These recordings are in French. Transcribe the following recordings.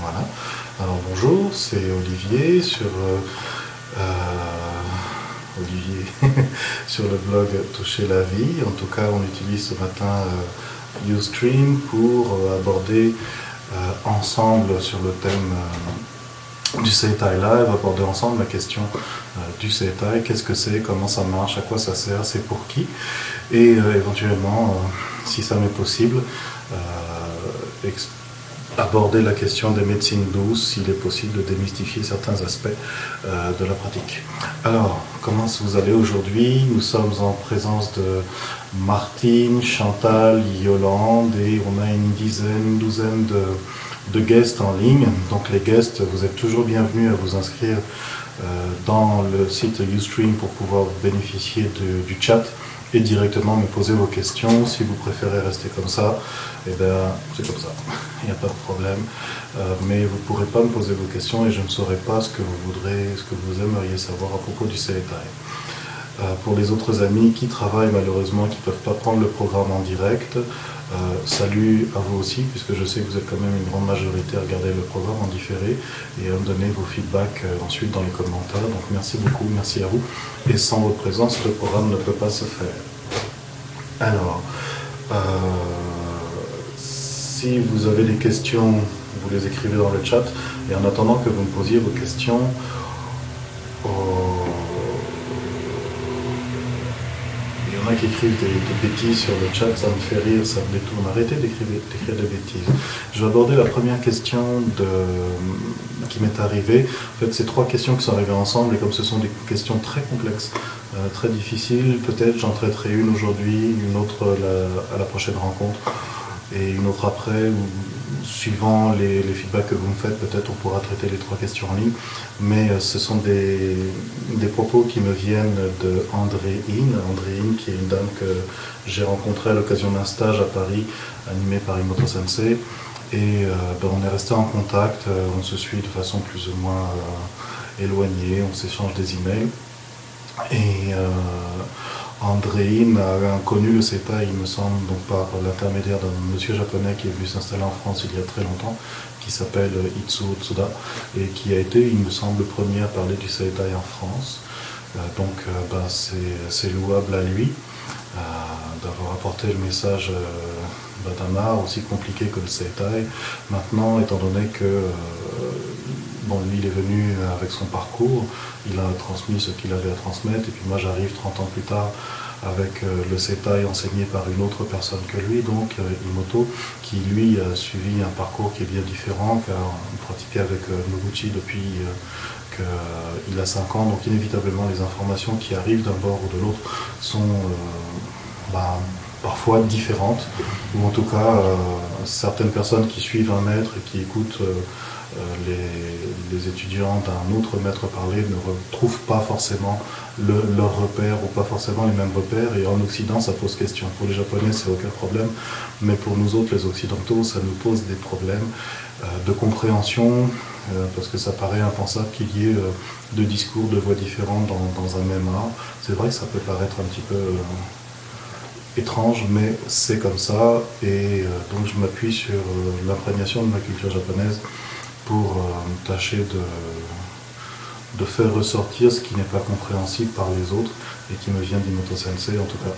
Voilà. Alors bonjour, c'est Olivier sur euh, euh, sur le blog Toucher la vie. En tout cas, on utilise ce matin euh, Ustream pour aborder ensemble sur le thème du CETAI Live, aborder ensemble la question du CETAI, qu'est-ce que c'est, comment ça marche, à quoi ça sert, c'est pour qui, et éventuellement, si ça m'est possible, aborder la question des médecines douces, s'il est possible de démystifier certains aspects euh, de la pratique. Alors, comment vous allez aujourd'hui? Nous sommes en présence de Martine, Chantal, Yolande et on a une dizaine, douzaine de, de guests en ligne. Donc les guests, vous êtes toujours bienvenus à vous inscrire euh, dans le site Ustream pour pouvoir bénéficier du chat et directement me poser vos questions. Si vous préférez rester comme ça, eh bien, c'est comme ça. Il n'y a pas de problème. Euh, mais vous ne pourrez pas me poser vos questions et je ne saurai pas ce que vous voudrez, ce que vous aimeriez savoir à propos du CETAI. Euh, pour les autres amis qui travaillent malheureusement, qui ne peuvent pas prendre le programme en direct, euh, salut à vous aussi, puisque je sais que vous êtes quand même une grande majorité à regarder le programme en différé et à me donner vos feedbacks ensuite dans les commentaires. Donc merci beaucoup, merci à vous. Et sans votre présence, le programme ne peut pas se faire. Alors, si vous avez des questions, vous les écrivez dans le chat. Et en attendant que vous me posiez vos questions, y qui écrivent des, bêtises sur le chat, ça me fait rire, ça me détourne. Arrêtez d'écrire des bêtises. Je vais aborder la première question qui m'est arrivée. En fait, c'est trois questions qui sont arrivées ensemble, et comme ce sont des questions très complexes, euh, très difficiles, peut-être j'en traiterai une aujourd'hui, une autre à la prochaine rencontre et une autre après, ou suivant les, feedbacks que vous me faites, peut-être on pourra traiter les trois questions en ligne. Mais euh, ce sont des, propos qui me viennent de Andréine, Andréine qui est une dame que j'ai rencontrée à l'occasion d'un stage à Paris, animé par Imoto Sensei. Et euh, ben, on est resté en contact, euh, on se suit de façon plus ou moins éloignée, on s'échange des emails. Et Andréine a connu le CETA, il me semble, donc par l'intermédiaire d'un monsieur japonais qui est venu s'installer en France il y a très longtemps, qui s'appelle Itsu Tsuda, et qui a été, il me semble, le premier à parler du CETA en France. Euh, donc euh, bah, c'est louable à lui euh, d'avoir apporté le message d'un art aussi compliqué que le CETA. Maintenant, étant donné que Bon, lui, il est venu avec son parcours, il a transmis ce qu'il avait à transmettre, et puis moi, j'arrive 30 ans plus tard avec euh, le CETAI enseigné par une autre personne que lui, donc euh, Imoto, qui lui a suivi un parcours qui est bien différent, car il pratiquait avec euh, Noguchi depuis qu'il a 5 ans, donc inévitablement les informations qui arrivent d'un bord ou de l'autre sont bah, parfois différentes, ou en tout cas certaines personnes qui suivent un maître et qui écoutent euh, les, étudiants d'un autre maître parler ne retrouvent pas forcément leur repère ou pas forcément les mêmes repères. Et en Occident, ça pose question. Pour les Japonais, c'est aucun problème. Mais pour nous autres, les Occidentaux, ça nous pose des problèmes euh, de compréhension, euh, parce que ça paraît impensable qu'il y ait deux discours, deux voix différentes dans, un même art. C'est vrai que ça peut paraître un petit peu étrange, mais c'est comme ça. Et donc je m'appuie sur l'imprégnation de ma culture japonaise pour euh, tâcher de, de faire ressortir ce qui n'est pas compréhensible par les autres et qui me vient d'Imoto Sensei, en tout cas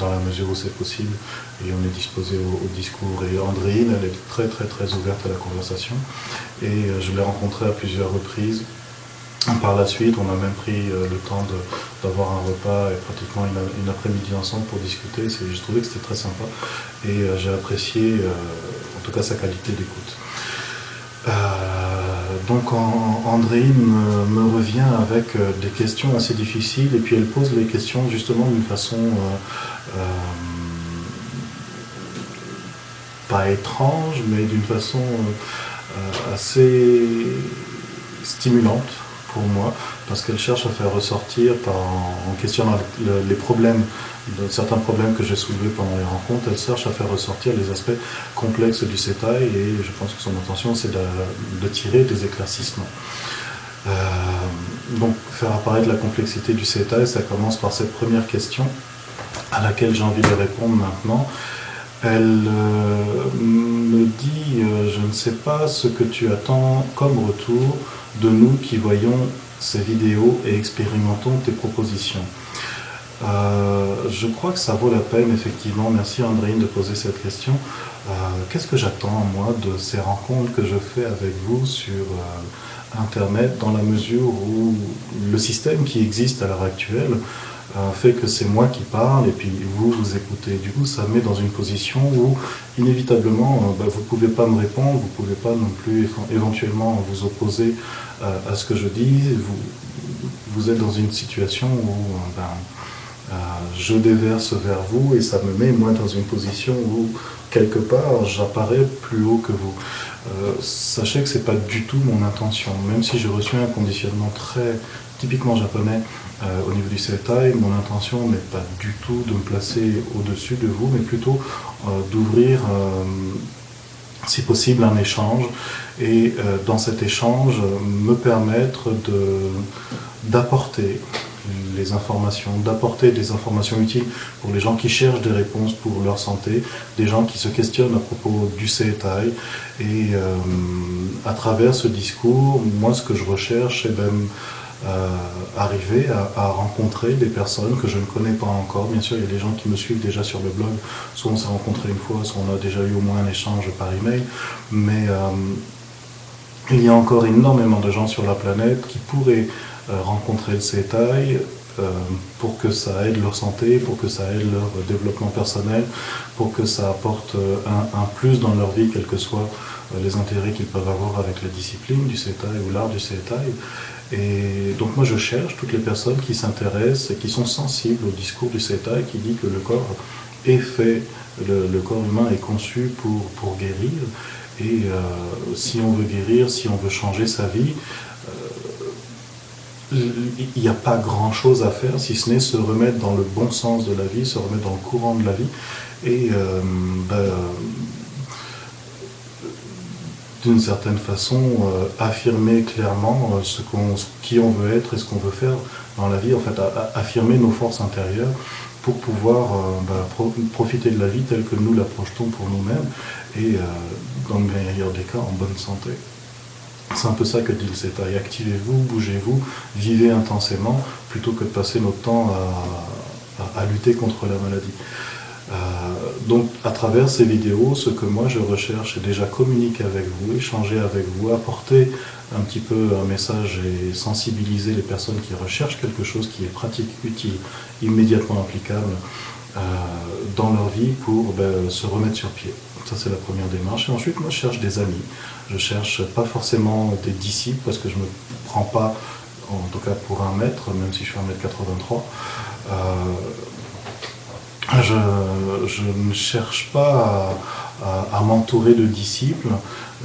dans la mesure où c'est possible, et on est disposé au, discours. Et Andréine, elle est très très très ouverte à la conversation, et euh, je l'ai rencontrée à plusieurs reprises. Par la suite, on a même pris euh, le temps d'avoir un repas et pratiquement une, après-midi ensemble pour discuter. J'ai trouvé que c'était très sympa et j'ai apprécié en tout cas sa qualité d'écoute. Euh, donc Andréine me, revient avec euh, des questions assez difficiles et puis elle pose les questions justement d'une façon euh, pas étrange mais d'une façon assez stimulante pour moi parce qu'elle cherche à faire ressortir en questionnant les problèmes certains problèmes que j'ai soulevés pendant les rencontres, elle cherche à faire ressortir les aspects complexes du CETAI et je pense que son intention c'est de, tirer des éclaircissements. Euh, donc faire apparaître la complexité du CETAI, ça commence par cette première question à laquelle j'ai envie de répondre maintenant. Elle me dit Je ne sais pas ce que tu attends comme retour de nous qui voyons ces vidéos et expérimentons tes propositions. je crois que ça vaut la peine, effectivement. Merci Andréine de poser cette question. Qu'est-ce que j'attends, moi, de ces rencontres que je fais avec vous sur Internet, dans la mesure où le système qui existe à l'heure actuelle euh, fait que c'est moi qui parle et puis vous, vous écoutez. Du coup, ça met dans une position où, inévitablement, euh, bah, vous ne pouvez pas me répondre, vous ne pouvez pas non plus éventuellement vous opposer euh, à ce que je dis. Vous, vous êtes dans une situation où ben, je déverse vers vous et ça me met, moi, dans une position où, quelque part, j'apparais plus haut que vous. sachez que ce n'est pas du tout mon intention, même si j'ai reçu un conditionnement très typiquement japonais euh, au niveau du CETAI, mon intention n'est pas du tout de me placer au-dessus de vous, mais plutôt euh, d'ouvrir, euh, si possible, un échange et dans cet échange me permettre d'apporter les informations, d'apporter des informations utiles pour les gens qui cherchent des réponses pour leur santé, des gens qui se questionnent à propos du CETAI. Et à travers ce discours, moi, ce que je recherche, c'est même euh, arriver à, rencontrer des personnes que je ne connais pas encore. Bien sûr, il y a des gens qui me suivent déjà sur le blog, soit on s'est rencontré une fois, soit on a déjà eu au moins un échange par email, mais euh, il y a encore énormément de gens sur la planète qui pourraient euh, rencontrer le CETAI, pour que ça aide leur santé, pour que ça aide leur développement personnel, pour que ça apporte un, un plus dans leur vie, quels que soient les intérêts qu'ils peuvent avoir avec la discipline du CETAI ou l'art du CETAI. Et donc moi je cherche toutes les personnes qui s'intéressent et qui sont sensibles au discours du CETA qui dit que le corps est fait, le, corps humain est conçu pour, pour guérir. Et euh, si on veut guérir, si on veut changer sa vie, euh, il n'y a pas grand-chose à faire si ce n'est se remettre dans le bon sens de la vie, se remettre dans le courant de la vie. Et euh, ben, d'une certaine façon, euh, affirmer clairement euh, ce qui on veut être et ce qu'on veut faire dans la vie, en fait, affirmer nos forces intérieures pour pouvoir euh, bah, profiter de la vie telle que nous la projetons pour nous-mêmes et, dans le meilleur des cas, en bonne santé. C'est un peu ça que dit le CETA. Activez-vous, bougez-vous, vivez intensément, plutôt que de passer notre temps à lutter contre la maladie. Donc à travers ces vidéos, ce que moi je recherche, c'est déjà communiquer avec vous, échanger avec vous, apporter un petit peu un message et sensibiliser les personnes qui recherchent quelque chose qui est pratique, utile, immédiatement applicable euh, dans leur vie pour ben, se remettre sur pied. Ça c'est la première démarche. Et ensuite, moi je cherche des amis. Je cherche pas forcément des disciples parce que je me prends pas, en tout cas pour un mètre, même si je suis un mètre 83. Euh, je, ne cherche pas à, m'entourer de disciples,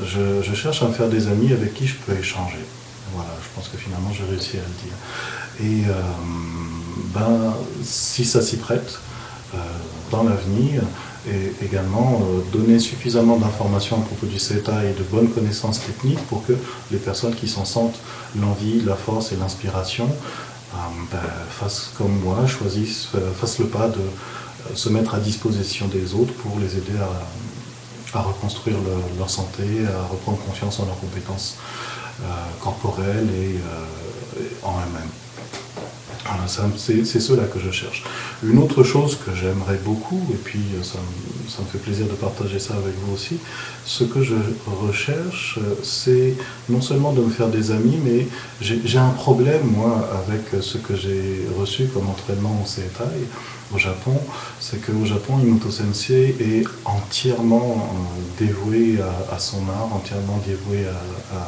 je, cherche à me faire des amis avec qui je peux échanger. Voilà, je pense que finalement j'ai réussi à le dire. Et euh, ben, si ça s'y prête, euh, dans l'avenir, et également euh, donner suffisamment d'informations à propos du CETA et de bonnes connaissances techniques pour que les personnes qui s'en sentent l'envie, la force et l'inspiration ben, fassent comme moi, choisissent, fassent le pas de se mettre à disposition des autres pour les aider à, reconstruire leur santé, à reprendre confiance en leurs compétences euh, corporelles et, euh, en elles-mêmes. C'est cela que je cherche. Une autre chose que j'aimerais beaucoup, et puis euh, ça, me fait plaisir de partager ça avec vous aussi, ce que je recherche, c'est non seulement de me faire des amis, mais j'ai un problème, moi, avec ce que j'ai reçu comme entraînement au CETAI, au Japon, c'est qu'au Japon, Imoto Sensei est entièrement euh, dévoué à, son art, entièrement dévoué à,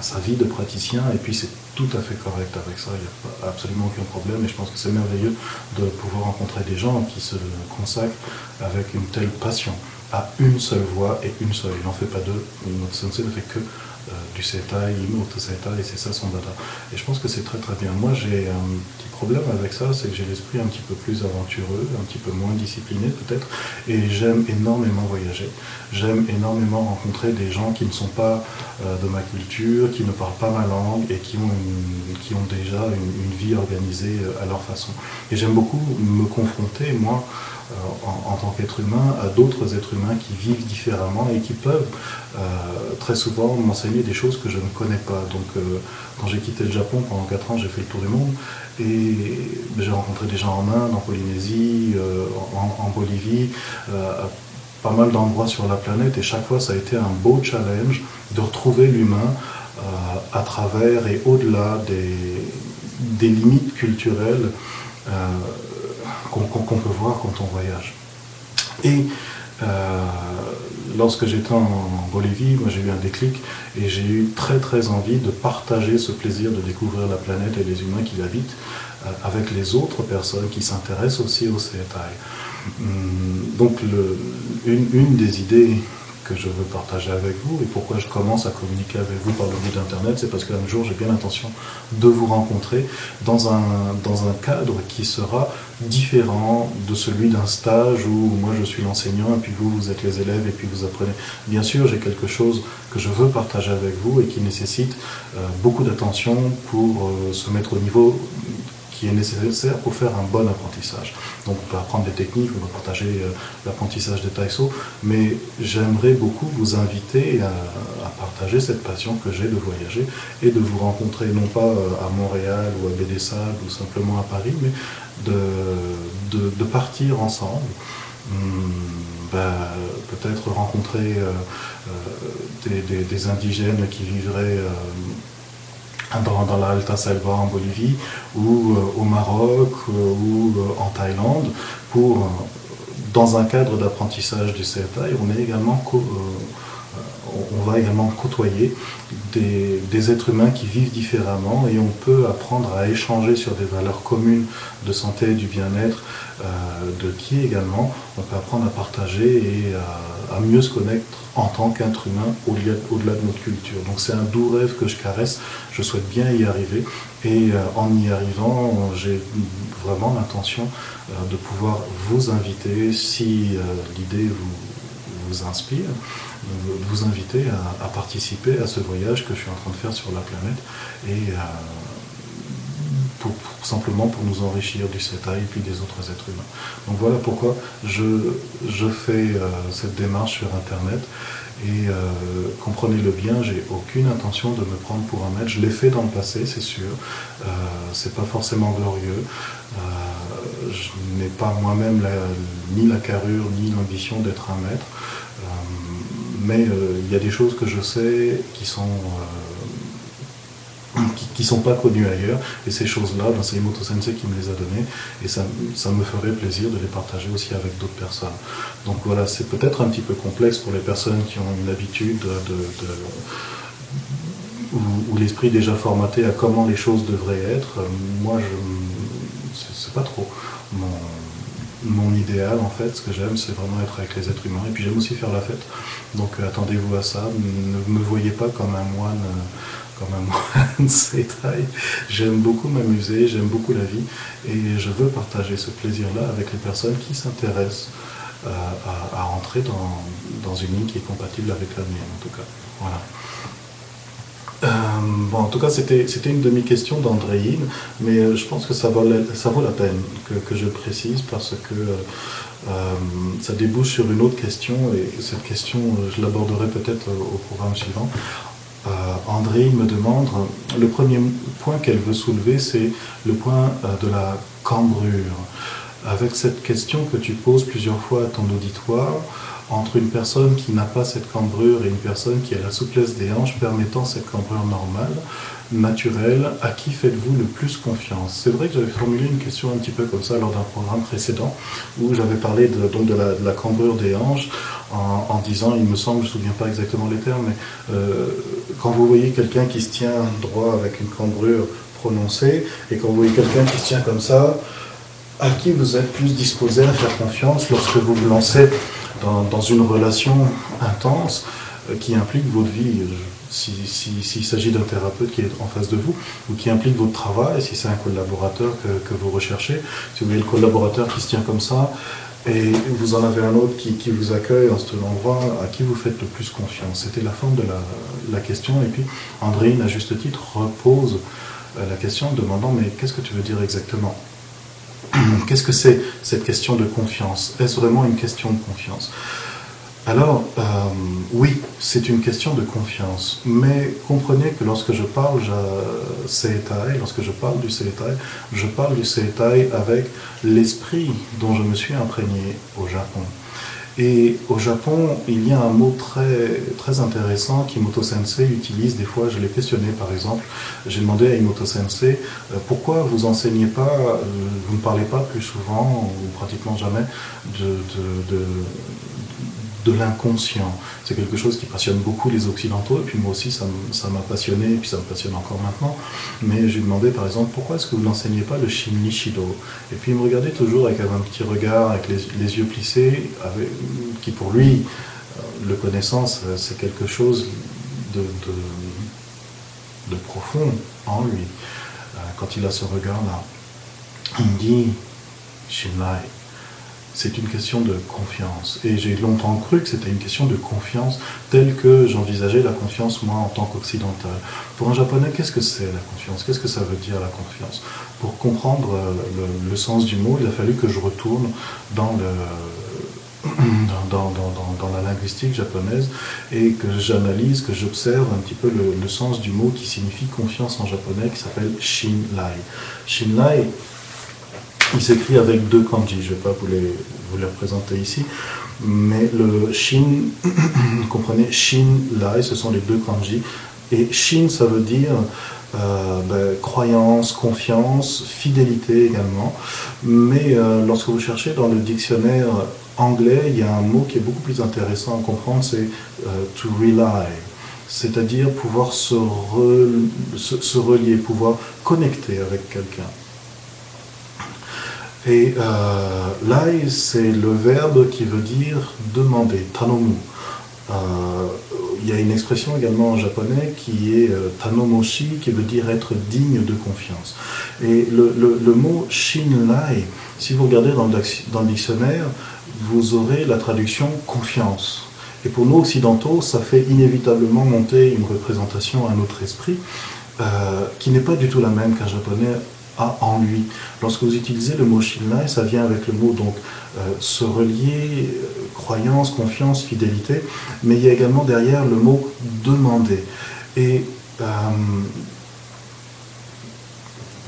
sa vie de praticien, et puis c'est tout à fait correct avec ça, il n'y a absolument aucun problème, et je pense que c'est merveilleux de pouvoir rencontrer des gens qui se consacrent avec une telle passion à une seule voix et une seule. Il n'en fait pas deux. Imoto Sensei ne fait que euh, du Setai, Imoto Setai, et c'est ça son dada. Et je pense que c'est très très bien. Moi j'ai un petit problème avec ça, c'est que j'ai l'esprit un petit peu plus aventureux, un petit peu moins discipliné peut-être, et j'aime énormément voyager. J'aime énormément rencontrer des gens qui ne sont pas euh, de ma culture, qui ne parlent pas ma langue et qui ont, qui ont déjà une, vie organisée euh, à leur façon. Et j'aime beaucoup me confronter, moi, en, tant qu'être humain à d'autres êtres humains qui vivent différemment et qui peuvent très souvent m'enseigner des choses que je ne connais pas. Donc quand j'ai quitté le Japon pendant 4 ans, j'ai fait le tour du monde et j'ai rencontré des gens en Inde, en Polynésie, en, Bolivie, pas mal d'endroits sur la planète et chaque fois ça a été un beau challenge de retrouver l'humain euh, à travers et au-delà des, limites culturelles euh, qu'on peut voir quand on voyage. Et euh, lorsque j'étais en Bolivie, moi j'ai eu un déclic et j'ai eu très très envie de partager ce plaisir de découvrir la planète et les humains qui l'habitent avec les autres personnes qui s'intéressent aussi au CETAI. Hum, donc une, des idées que je veux partager avec vous et pourquoi je commence à communiquer avec vous par le biais d'Internet, c'est parce qu'un jour j'ai bien l'intention de vous rencontrer dans un, dans un cadre qui sera différent de celui d'un stage où moi je suis l'enseignant et puis vous, vous êtes les élèves et puis vous apprenez. Bien sûr, j'ai quelque chose que je veux partager avec vous et qui nécessite euh, beaucoup d'attention pour euh, se mettre au niveau qui est nécessaire pour faire un bon apprentissage. Donc on peut apprendre des techniques, on va partager euh, l'apprentissage de Taïso, mais j'aimerais beaucoup vous inviter à, partager cette passion que j'ai de voyager et de vous rencontrer non pas euh, à Montréal ou à Bédessade ou simplement à Paris, mais de, partir ensemble. Hmm, ben, peut-être rencontrer euh, des, des, indigènes qui vivraient dans, la Alta Selva en Bolivie ou euh, au Maroc euh, ou euh, en Thaïlande pour, dans un cadre d'apprentissage du CETA, on est également on va également côtoyer des, êtres humains qui vivent différemment et on peut apprendre à échanger sur des valeurs communes de santé et du bien-être, de qui également on peut apprendre à partager et à, mieux se connaître en tant qu'être humain au-delà de notre culture. Donc c'est un doux rêve que je caresse, je souhaite bien y arriver. Et euh, en y arrivant, j'ai vraiment l'intention euh, de pouvoir vous inviter si l'idée vous, vous inspire vous inviter à, participer à ce voyage que je suis en train de faire sur la planète. Et euh, simplement pour nous enrichir du CETA et puis des autres êtres humains. Donc voilà pourquoi je, je fais euh, cette démarche sur Internet et euh, comprenez-le bien, j'ai aucune intention de me prendre pour un maître. Je l'ai fait dans le passé, c'est sûr. Euh, c'est pas forcément glorieux. je n'ai pas moi-même ni la carrure ni l'ambition d'être un maître mais euh, il y a des choses que je sais qui sont qui, sont pas connues ailleurs, et ces choses-là, ben, c'est Imoto Sensei qui me les a données, et ça, me ferait plaisir de les partager aussi avec d'autres personnes. Donc voilà, c'est peut-être un petit peu complexe pour les personnes qui ont une habitude de, ou, l'esprit déjà formaté à comment les choses devraient être. Moi, je c'est pas trop mon, mon idéal en fait, ce que j'aime c'est vraiment être avec les êtres humains et puis j'aime aussi faire la fête. Donc euh, attendez-vous à ça, ne me voyez pas comme un moine, euh, comme un moine J'aime beaucoup m'amuser, j'aime beaucoup la vie et je veux partager ce plaisir-là avec les personnes qui s'intéressent euh, à, à, rentrer dans, dans une ligne qui est compatible avec la mienne en tout cas. Voilà. Euh, bon, en tout cas, c'était une demi-question d'Andréine, mais euh, je pense que ça vaut, ça vaut la peine que, que je précise parce que ça débouche sur une autre question et cette question, je l'aborderai peut-être au programme suivant. Andréine me demande, le premier point qu'elle veut soulever, c'est le point de la cambrure. Avec cette question que tu poses plusieurs fois à ton auditoire, entre une personne qui n'a pas cette cambrure et une personne qui a la souplesse des hanches permettant cette cambrure normale, naturelle, à qui faites-vous le plus confiance? C'est vrai que j'avais formulé une question un petit peu comme ça lors d'un programme précédent où j'avais parlé de, la, cambrure des hanches en, disant, il me semble, je ne me souviens pas exactement les termes, mais euh, quand vous voyez quelqu'un qui se tient droit avec une cambrure prononcée et quand vous voyez quelqu'un qui se tient comme ça, à qui vous êtes plus disposé à faire confiance lorsque vous vous lancez dans, une relation intense euh, qui implique votre vie, s'il s'agit d'un thérapeute qui est en face de vous, ou qui implique votre travail, si c'est un collaborateur que, vous recherchez, si vous voyez le collaborateur qui se tient comme ça, et vous en avez un autre qui, vous accueille en ce endroit, à qui vous faites le plus confiance. C'était la forme de la, question, et puis Andréine, à juste titre, repose euh, la question en demandant, mais qu'est-ce que tu veux dire exactement? Qu'est-ce que c'est cette question de confiance? Est-ce vraiment une question de confiance? Alors, euh, oui, c'est une question de confiance, mais comprenez que lorsque je parle je, Seitai, lorsque je parle du Seitai, je parle du Seitai avec l'esprit dont je me suis imprégné au Japon. Et au Japon, il y a un mot très, très intéressant qu'Imoto Sensei utilise. Des fois, je l'ai questionné par exemple. J'ai demandé à Imoto Sensei euh, pourquoi vous enseignez pas, euh, vous ne parlez pas plus souvent ou pratiquement jamais de, de de l'inconscient. C'est quelque chose qui passionne beaucoup les Occidentaux, et puis moi aussi ça m'a passionné, et puis ça me passionne encore maintenant. Mais je lui demandais par exemple pourquoi est-ce que vous n'enseignez pas le Shin Nishido Et puis il me regardait toujours avec un petit regard, avec les, yeux plissés, qui pour lui, euh, le connaissance, euh, c'est quelque chose de, profond en lui. Euh, quand il a ce regard-là, il me dit Shinlai c'est une question de confiance. Et j'ai longtemps cru que c'était une question de confiance telle que j'envisageais la confiance, moi, en tant qu'occidental. Pour un japonais, qu'est-ce que c'est la confiance? Qu'est-ce que ça veut dire la confiance? Pour comprendre euh, le, sens du mot, il a fallu que je retourne dans la linguistique japonaise et que j'analyse, que j'observe un petit peu le, le, sens du mot qui signifie confiance en japonais, qui s'appelle Shinlai. Shinlai, il s'écrit avec deux kanji, je ne vais pas vous les, vous les représenter ici, mais le shin, comprenez, shin, lai, ce sont les deux kanji, et shin, ça veut dire euh, ben, croyance, confiance, fidélité également. Mais euh, lorsque vous cherchez dans le dictionnaire anglais, il y a un mot qui est beaucoup plus intéressant à comprendre, c'est euh, to rely. C'est-à-dire pouvoir se, se relier, pouvoir connecter avec quelqu'un. Et euh, c'est le verbe qui veut dire demander, tanomu. Euh, il y a une expression également en japonais qui est euh, tanomoshi, qui veut dire être digne de confiance. Et le, le, mot shinlai, si vous regardez dans le, dans le dictionnaire, vous aurez la traduction confiance. Et pour nous occidentaux, ça fait inévitablement monter une représentation à notre esprit euh, qui n'est pas du tout la même qu'un japonais en lui. Lorsque vous utilisez le mot Shinlai, ça vient avec le mot donc euh, se relier, euh, croyance, confiance, fidélité, mais il y a également derrière le mot demander. Et euh,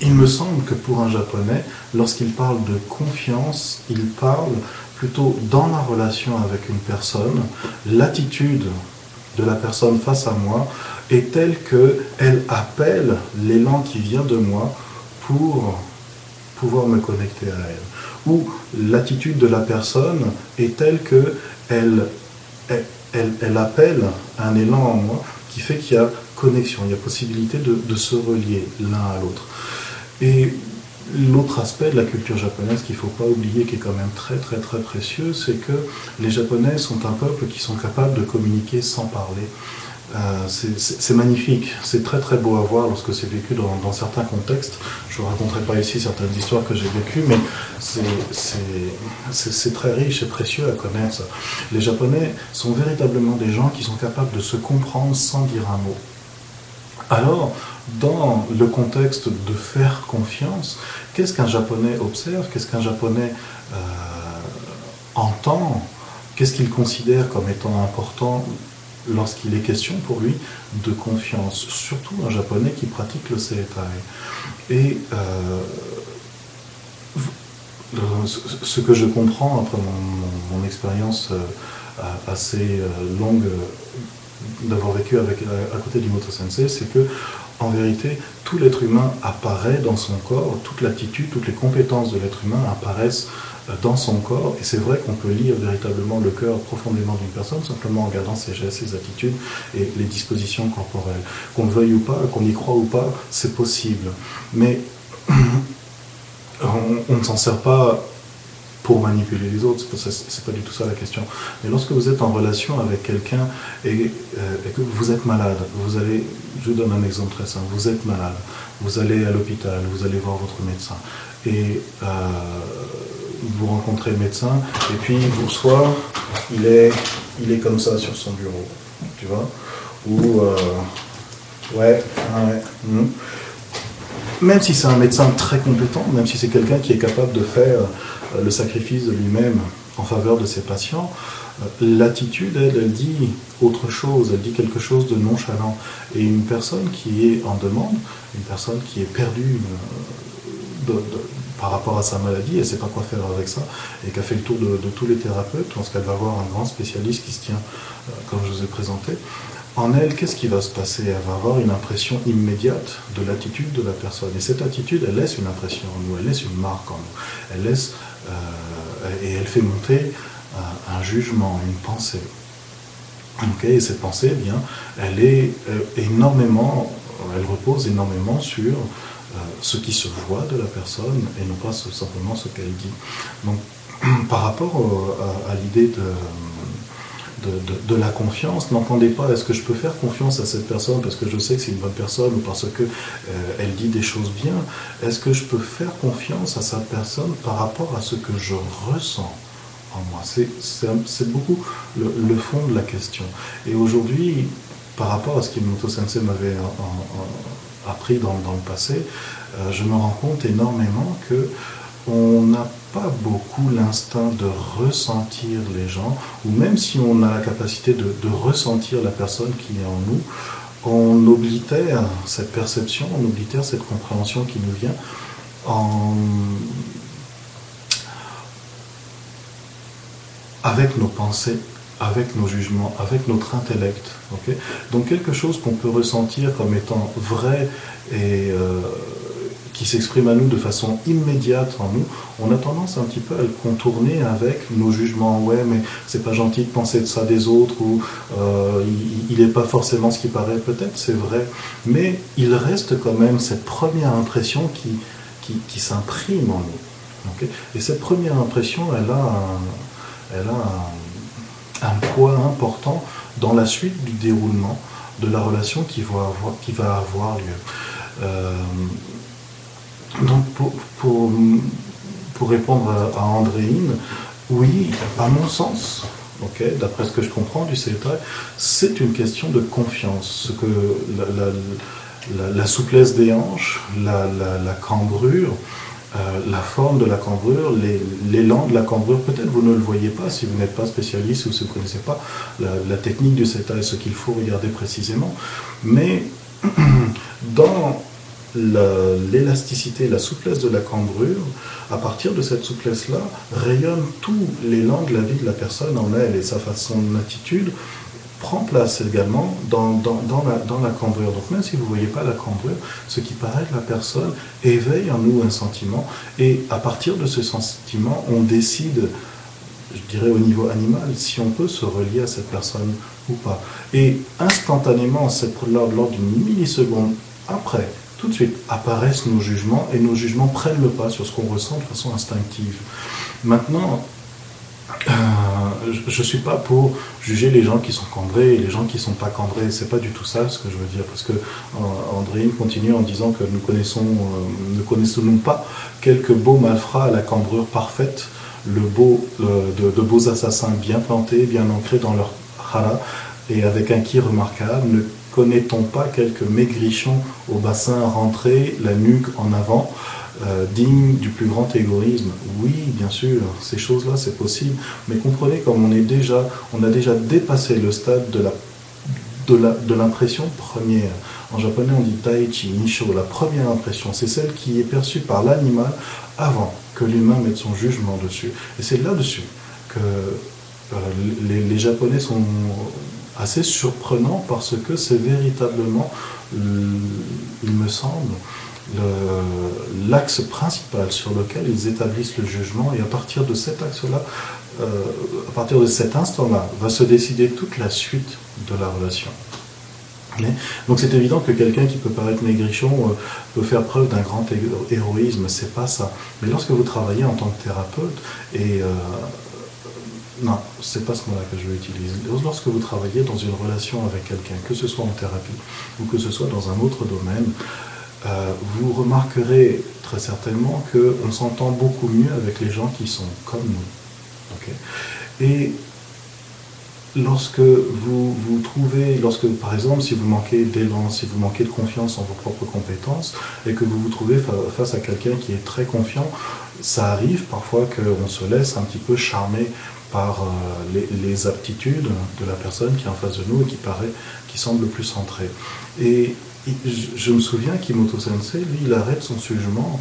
il me semble que pour un japonais, lorsqu'il parle de confiance, il parle plutôt dans la relation avec une personne, l'attitude de la personne face à moi est telle qu'elle appelle l'élan qui vient de moi pour pouvoir me connecter à elle. Ou l'attitude de la personne est telle que elle, elle, appelle un élan en moi qui fait qu'il y a connexion, il y a possibilité de, de se relier l'un à l'autre. Et l'autre aspect de la culture japonaise qu'il ne faut pas oublier, qui est quand même très très très précieux, c'est que les Japonais sont un peuple qui sont capables de communiquer sans parler. Euh, c'est magnifique, c'est très très beau à voir lorsque c'est vécu dans, certains contextes. Je ne raconterai pas ici certaines histoires que j'ai vécues, mais c'est très riche et précieux à connaître. Les Japonais sont véritablement des gens qui sont capables de se comprendre sans dire un mot. Alors, dans le contexte de faire confiance, qu'est-ce qu'un Japonais observe Qu'est-ce qu'un Japonais euh, entend Qu'est-ce qu'il considère comme étant important lorsqu'il est question pour lui de confiance, surtout un japonais qui pratique le seitai. Et euh, ce que je comprends après mon, expérience euh, assez euh, longue d'avoir vécu avec, à côté du Moto Sensei, c'est que en vérité, tout l'être humain apparaît dans son corps, toute l'attitude, toutes les compétences de l'être humain apparaissent dans son corps. Et c'est vrai qu'on peut lire véritablement le cœur profondément d'une personne simplement en regardant ses gestes, ses attitudes et les dispositions corporelles. Qu'on le veuille ou pas, qu'on y croit ou pas, c'est possible. Mais on, ne s'en sert pas pour manipuler les autres, c'est pas du tout ça la question. Mais lorsque vous êtes en relation avec quelqu'un et, euh, que vous êtes malade, vous allez, je vous donne un exemple très simple, vous êtes malade, vous allez à l'hôpital, vous allez voir votre médecin, et euh, vous rencontrez le médecin, et puis vous soir, il est, il est comme ça sur son bureau, tu vois, ou euh, ouais, ouais, hmm. même si c'est un médecin très compétent, même si c'est quelqu'un qui est capable de faire le sacrifice de lui-même en faveur de ses patients, l'attitude, elle, elle dit autre chose, elle dit quelque chose de nonchalant. Et une personne qui est en demande, une personne qui est perdue par rapport à sa maladie, elle ne sait pas quoi faire avec ça, et qui a fait le tour de, tous les thérapeutes, lorsqu'elle va voir un grand spécialiste qui se tient, euh, comme je vous ai présenté, en elle, qu'est-ce qui va se passer? Elle va avoir une impression immédiate de l'attitude de la personne. Et cette attitude, elle laisse une impression en nous, elle laisse une marque en nous. Elle laisse, euh, et elle fait monter un, jugement, une pensée. et cette pensée, eh bien, elle est euh, énormément, elle repose énormément sur euh, ce qui se voit de la personne et non pas simplement ce qu'elle dit. Donc, par rapport à, l'idée de, de, la confiance, n'entendez pas est-ce que je peux faire confiance à cette personne parce que je sais que c'est une bonne personne ou parce qu'elle euh, elle dit des choses bien? Est-ce que je peux faire confiance à cette personne par rapport à ce que je ressens en moi? C'est beaucoup le, fond de la question. Et aujourd'hui, par rapport à ce qu'Imoto Sensei m'avait appris dans, le passé, euh, je me rends compte énormément que on n'a pas beaucoup l'instinct de ressentir les gens, ou même si on a la capacité de, ressentir la personne qui est en nous, on oblitère cette perception, on oblitère cette compréhension qui nous vient en, avec nos pensées avec nos jugements, avec notre intellect. Donc quelque chose qu'on peut ressentir comme étant vrai et euh, qui s'exprime à nous de façon immédiate en nous, on a tendance un petit peu à le contourner avec nos jugements. Ouais, mais c'est pas gentil de penser de ça des autres, ou euh, il n'est pas forcément ce qui paraît, peut-être, c'est vrai. Mais il reste quand même cette première impression qui, qui, s'imprime en nous. et cette première impression, elle a elle a un, un poids important dans la suite du déroulement de la relation qui va avoir, lieu. Euh, donc pour, pour, répondre à, Andréine, oui, à mon sens, d'après ce que je comprends du CETA, c'est une question de confiance. Ce que la, souplesse des hanches, la, cambrure, euh, la forme de la cambrure, l'élan de la cambrure, peut-être vous ne le voyez pas si vous n'êtes pas spécialiste ou si vous ne connaissez pas la, technique du CETA et ce qu'il faut regarder précisément, mais dans l'élasticité, la souplesse de la cambrure, à partir de cette souplesse-là, rayonne tout l'élan de la vie de la personne en elle et sa façon d'attitude prend place également dans, dans, la, dans la cambrure. Donc même si vous ne voyez pas la cambrure, ce qui paraît que la personne éveille en nous un sentiment, et à partir de ce sentiment, on décide, je dirais au niveau animal, si on peut se relier à cette personne ou pas. Et instantanément, lors d'une milliseconde après, tout de suite apparaissent nos jugements, et nos jugements prennent le pas sur ce qu'on ressent de façon instinctive. Maintenant, euh, je ne suis pas pour juger les gens qui sont cambrés et les gens qui ne sont pas cambrés. C'est pas du tout ça ce que je veux dire. Parce que euh, continue en disant que nous connaissons, euh, ne connaissons pas quelques beaux malfrats à la cambrure parfaite, le beau, de, beaux assassins bien plantés, bien ancrés dans leur hara et avec un qui remarquable. Ne connaît-on pas quelques maigrichons au bassin rentré, la nuque en avant euh, digne du plus grand égoïsme. Oui, bien sûr, ces choses-là, c'est possible. Mais comprenez comme on est a déjà dépassé le stade de l'impression première. En japonais, on dit taichi, nisho, la première impression. C'est celle qui est perçue par l'animal avant que l'humain mette son jugement dessus. Et c'est là-dessus que euh, les, Japonais sont assez surprenants parce que c'est véritablement, il me semble, l'axe principal sur lequel ils établissent le jugement et à partir de cet axe-là, euh, à partir de cet instant-là, va se décider toute la suite de la relation. Donc c'est évident que quelqu'un qui peut paraître maigrichon euh, peut faire preuve d'un grand héroïsme, c'est pas ça. Mais lorsque vous travaillez en tant que thérapeute, et euh, non, c'est pas ce mot-là que je veux utiliser. Lorsque vous travaillez dans une relation avec quelqu'un, que ce soit en thérapie ou que ce soit dans un autre domaine, euh, vous remarquerez très certainement qu'on s'entend beaucoup mieux avec les gens qui sont comme nous. Et lorsque vous vous trouvez, lorsque par exemple, si vous manquez d'élan, si vous manquez de confiance en vos propres compétences, et que vous vous trouvez face à quelqu'un qui est très confiant, ça arrive parfois qu'on se laisse un petit peu charmer par euh, les, aptitudes de la personne qui est en face de nous et qui paraît, qui semble plus centrée. Et je me souviens qu'Imoto Sensei, lui, il arrête son jugement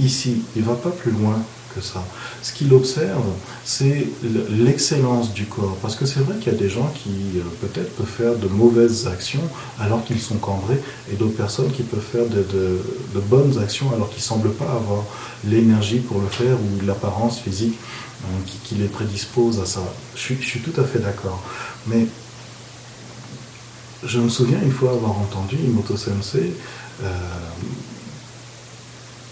ici. Il ne va pas plus loin que ça. Ce qu'il observe, c'est l'excellence du corps. Parce que c'est vrai qu'il y a des gens qui euh, peut-être peuvent faire de mauvaises actions alors qu'ils sont cambrés, et d'autres personnes qui peuvent faire de, bonnes actions alors qu'ils ne semblent pas avoir l'énergie pour le faire ou l'apparence physique euh, qui, les prédispose à ça. Je suis, tout à fait d'accord. Mais je me souviens une fois avoir entendu Imoto Sensei euh,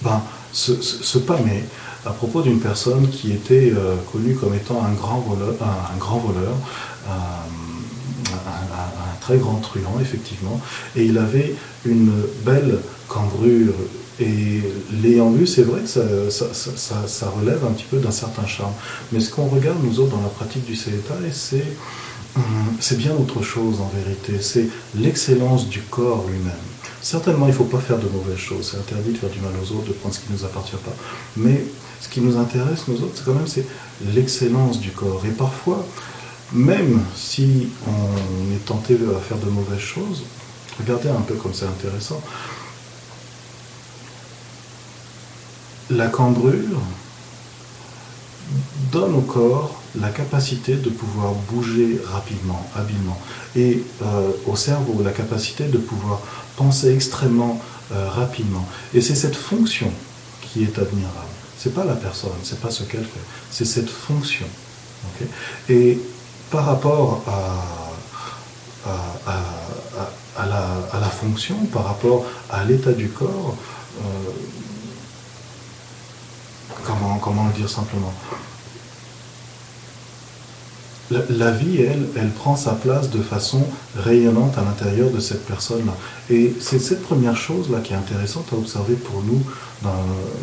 ben, se, se, pâmer à propos d'une personne qui était euh, connue comme étant un grand voleur, un, grand voleur un, très grand truand, effectivement, et il avait une belle cambrure. Et l'ayant vu, c'est vrai que ça, ça, relève un petit peu d'un certain charme. Mais ce qu'on regarde, nous autres, dans la pratique du Seetai, c'est c'est bien autre chose en vérité. C'est l'excellence du corps lui-même. Certainement, il ne faut pas faire de mauvaises choses. C'est interdit de faire du mal aux autres, de prendre ce qui ne nous appartient pas. Mais ce qui nous intéresse, nous autres, c'est quand même l'excellence du corps. Et parfois, même si on est tenté à faire de mauvaises choses, regardez un peu comme c'est intéressant. La cambrure donne au corps la capacité de pouvoir bouger rapidement, habilement, et euh, au cerveau la capacité de pouvoir penser extrêmement euh, rapidement. Et c'est cette fonction qui est admirable. C'est pas la personne, c'est pas ce qu'elle fait, c'est cette fonction. et par rapport à, la, fonction, par rapport à l'état du corps, euh, comment, comment le dire simplement? La, vie, elle, elle prend sa place de façon rayonnante à l'intérieur de cette personne-là. Et c'est cette première chose-là qui est intéressante à observer pour nous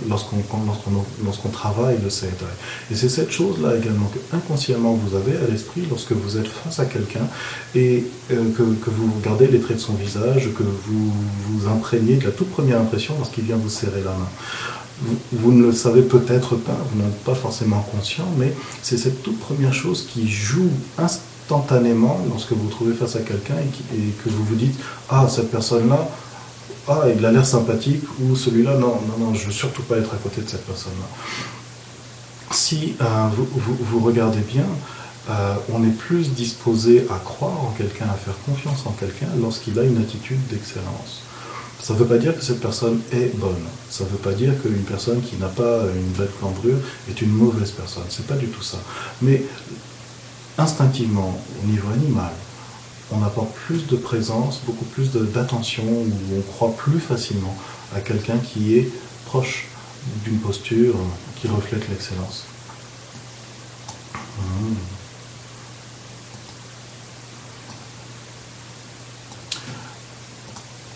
lorsqu'on lorsqu'on travaille le CETI. Et c'est cette chose-là également que inconsciemment vous avez à l'esprit lorsque vous êtes face à quelqu'un et euh, que, que, vous regardez les traits de son visage, que vous vous imprégnez de la toute première impression lorsqu'il vient vous serrer la main vous, ne le savez peut-être pas, vous n'êtes pas forcément conscient, mais c'est cette toute première chose qui joue instantanément lorsque vous vous trouvez face à quelqu'un et, que vous vous dites Ah, cette personne-là, ah, il a l'air sympathique, ou celui-là, non, non, non, je veux surtout pas être à côté de cette personne-là. Si euh, vous, regardez bien, euh, on est plus disposé à croire en quelqu'un, à faire confiance en quelqu'un lorsqu'il a une attitude d'excellence. Ça ne veut pas dire que cette personne est bonne. Ça ne veut pas dire qu'une personne qui n'a pas une belle cambrure est une mauvaise personne. C'est pas du tout ça. Mais instinctivement, au niveau animal, on apporte plus de présence, beaucoup plus d'attention, où on croit plus facilement à quelqu'un qui est proche d'une posture qui reflète l'excellence. Mmh.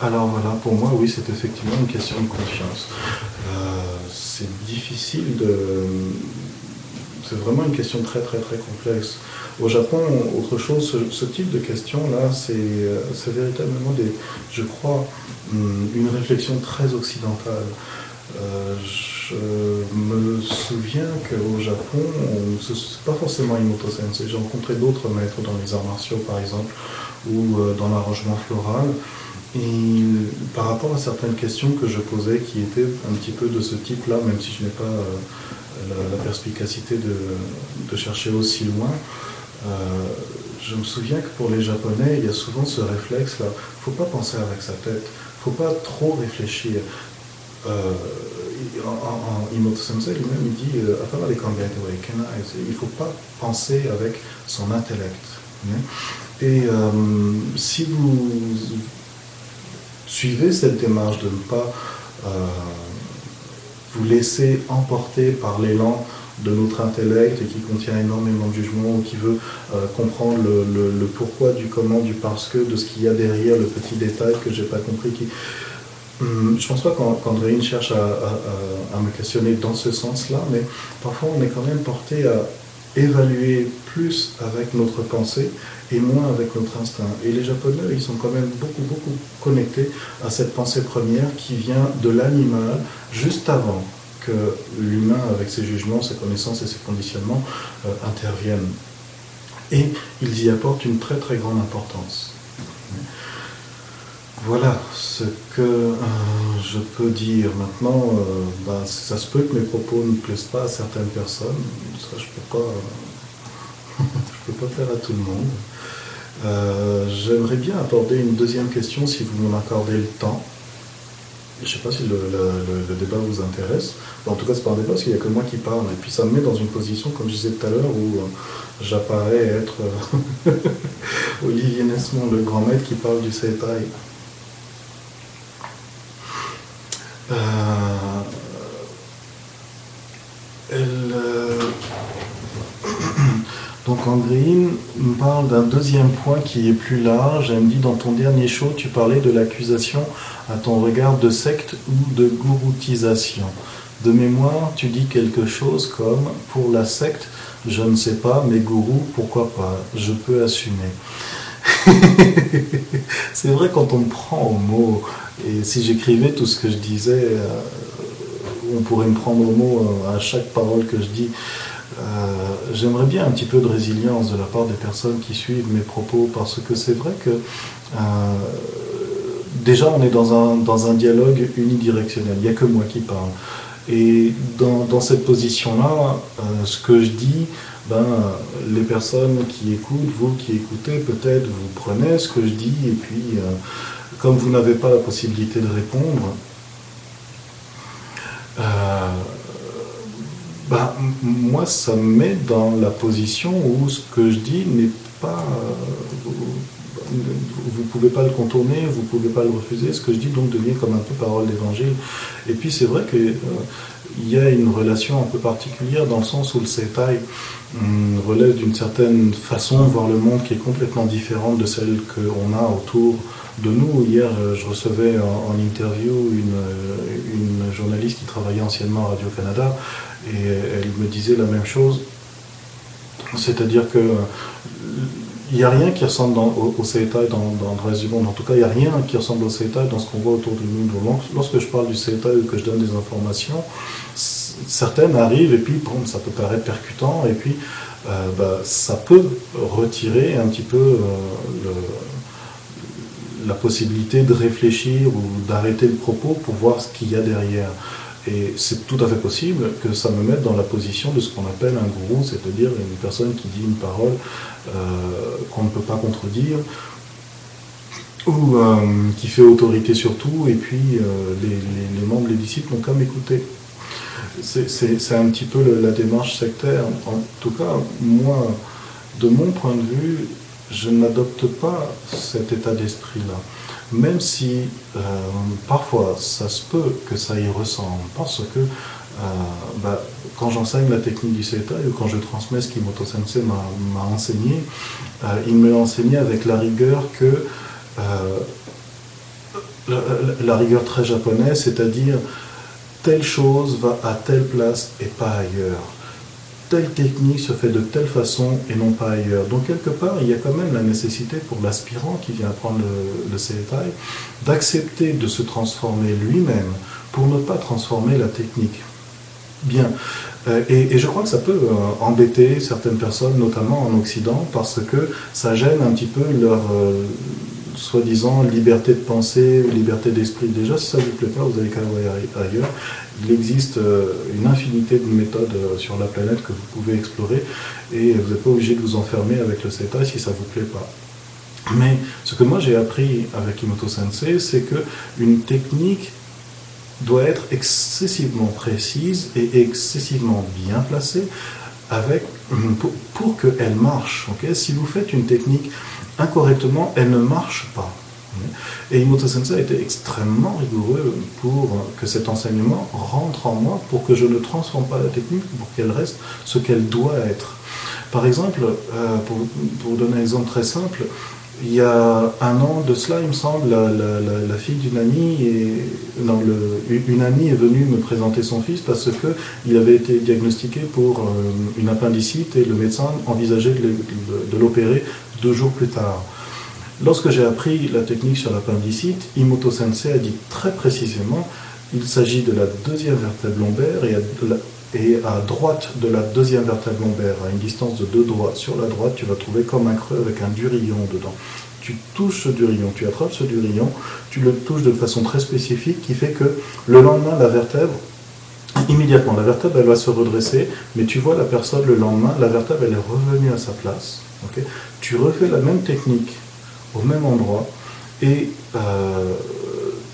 Alors voilà, pour moi, oui, c'est effectivement une question de confiance. Euh, c'est difficile de... C'est vraiment une question très très très complexe. Au Japon, autre chose, ce, type de question-là, c'est véritablement, des, je crois, une réflexion très occidentale. Euh, je me souviens qu'au Japon, ce pas forcément Imoto Sensei, j'ai rencontré d'autres maîtres dans les arts martiaux par exemple, ou euh, dans l'arrangement floral, et par rapport à certaines questions que je posais qui étaient un petit peu de ce type-là, même si je n'ai pas euh, la, perspicacité de, chercher aussi loin, euh, je me souviens que pour les Japonais, il y a souvent ce réflexe-là. Il ne faut pas penser avec sa tête, il ne faut pas trop réfléchir. Euh, en, en, Imoto Sensei lui-même, il dit il ne faut pas penser avec son intellect. Et si vous suivez cette démarche de ne pas euh, vous laisser emporter par l'élan de notre intellect qui contient énormément de jugement ou qui veut euh, comprendre le, pourquoi du comment, du parce que, de ce qu'il y a derrière, le petit détail que j'ai pas compris. Qui... Hum, je pense pas qu'Andréine cherche à, me questionner dans ce sens-là, mais parfois on est quand même porté à évaluer plus avec notre pensée et moins avec notre instinct. Et les Japonais, ils sont quand même beaucoup, beaucoup connectés à cette pensée première qui vient de l'animal juste avant que l'humain, avec ses jugements, ses connaissances et ses conditionnements, euh, interviennent. Et ils y apportent une très très grande importance. Voilà ce que euh, je peux dire. Maintenant, euh, ben, ça se peut que mes propos ne plaisent pas à certaines personnes. Ça, je peux pas, peux pas faire à tout le monde. Euh, j'aimerais bien aborder une deuxième question si vous m'en accordez le temps. Je ne sais pas si le, débat vous intéresse. En tout cas, c'est pas un débat parce qu'il n'y a que moi qui parle. Et puis ça me met dans une position, comme je disais tout à l'heure, où j'apparais être Olivier Nesmond, le grand maître qui parle du Setai. Euh, euh, donc en green, me parle d'un deuxième point qui est plus large. Elle me dit dans ton dernier show, tu parlais de l'accusation à ton regard de secte ou de gouroutisation. De mémoire, tu dis quelque chose comme pour la secte, je ne sais pas, mais gourou, pourquoi pas? Je peux assumer. c'est vrai quand on me prend au mot, et si j'écrivais tout ce que je disais, euh, on pourrait me prendre au mot euh, à chaque parole que je dis. Euh, j'aimerais bien un petit peu de résilience de la part des personnes qui suivent mes propos, parce que c'est vrai que déjà on est dans un, dans un dialogue unidirectionnel, il n'y a que moi qui parle. Et dans, dans cette position-là, ce que je dis, ben, les personnes qui écoutent, vous qui écoutez, peut-être vous prenez ce que je dis, et puis euh, comme vous n'avez pas la possibilité de répondre, euh, ben, moi ça me met dans la position où ce que je dis n'est pas... Euh, vous ne pouvez pas le contourner, vous ne pouvez pas le refuser. Ce que je dis donc devient comme un peu parole d'évangile. Et puis c'est vrai qu'il y a une relation un peu particulière dans le sens où le Setai relève d'une certaine façon de voir le monde qui est complètement différente de celle qu'on a autour de nous. Hier, euh, je recevais en, interview une, euh, une, journaliste qui travaillait anciennement à Radio-Canada et elle me disait la même chose. C'est-à-dire que il n'y a rien qui ressemble au, au dans, dans, le reste du monde. En tout cas, il n'y a rien qui ressemble au CETA dans ce qu'on voit autour de nous. lorsque je parle du CETA ou que je donne des informations, certaines arrivent et puis bon, ça peut paraître percutant et puis euh, bah, ça peut retirer un petit peu euh, la possibilité de réfléchir ou d'arrêter le propos pour voir ce qu'il y a derrière. Et c'est tout à fait possible que ça me mette dans la position de ce qu'on appelle un gourou, c'est-à-dire une personne qui dit une parole euh, qu'on ne peut pas contredire, ou qui fait autorité sur tout, et puis les, les, membres, les disciples n'ont qu'à m'écouter c'est un petit peu la démarche sectaire. En tout cas, moi, de mon point de vue, je n'adopte pas cet état d'esprit-là. Même si euh, parfois ça se peut que ça y ressemble, parce que euh, bah, quand j'enseigne la technique du Setai ou quand je transmets ce qu'Imoto Sensei m'a enseigné, euh, il me l'a enseigné avec la rigueur que la, rigueur très japonaise, c'est-à-dire telle chose va à telle place et pas ailleurs. Telle technique se fait de telle façon et non pas ailleurs. Donc quelque part, il y a quand même la nécessité pour l'aspirant qui vient apprendre le, le d'accepter de se transformer lui-même pour ne pas transformer la technique. Bien. Euh, et, je crois que ça peut euh, embêter certaines personnes, notamment en Occident, parce que ça gêne un petit peu leur, euh, soi-disant liberté de pensée, liberté d'esprit. Déjà, si ça ne vous plaît pas, vous allez qu'à ailleurs. Il existe euh, une infinité de méthodes euh, sur la planète que vous pouvez explorer et vous n'êtes pas obligé de vous enfermer avec le CETA si ça ne vous plaît pas. Mais ce que moi j'ai appris avec Imoto Sensei, c'est que une technique doit être excessivement précise et excessivement bien placée avec, pour, pour qu'elle marche. si vous faites une technique incorrectement, elle ne marche pas. Et Imoto Sensei a été extrêmement rigoureux pour que cet enseignement rentre en moi, pour que je ne transforme pas la technique, pour qu'elle reste ce qu'elle doit être. Par exemple, euh, pour, vous donner un exemple très simple, il y a un an de cela, il me semble, la, fille d'une amie, non, une amie est venue me présenter son fils parce que il avait été diagnostiqué pour euh, une appendicite et le médecin envisageait de, l'opérer deux jours plus tard. Lorsque j'ai appris la technique sur l'appendicite, Imoto Sensei a dit très précisément il s'agit de la deuxième vertèbre lombaire et à droite de la deuxième vertèbre lombaire, à une distance de deux doigts sur la droite, tu vas trouver comme un creux avec un durillon dedans. Tu touches ce durillon, tu attrapes ce durillon, tu le touches de façon très spécifique qui fait que le lendemain, la vertèbre, immédiatement, la vertèbre, elle va se redresser, mais tu vois la personne le lendemain, la vertèbre, elle est revenue à sa place. tu refais la même technique au même endroit et euh,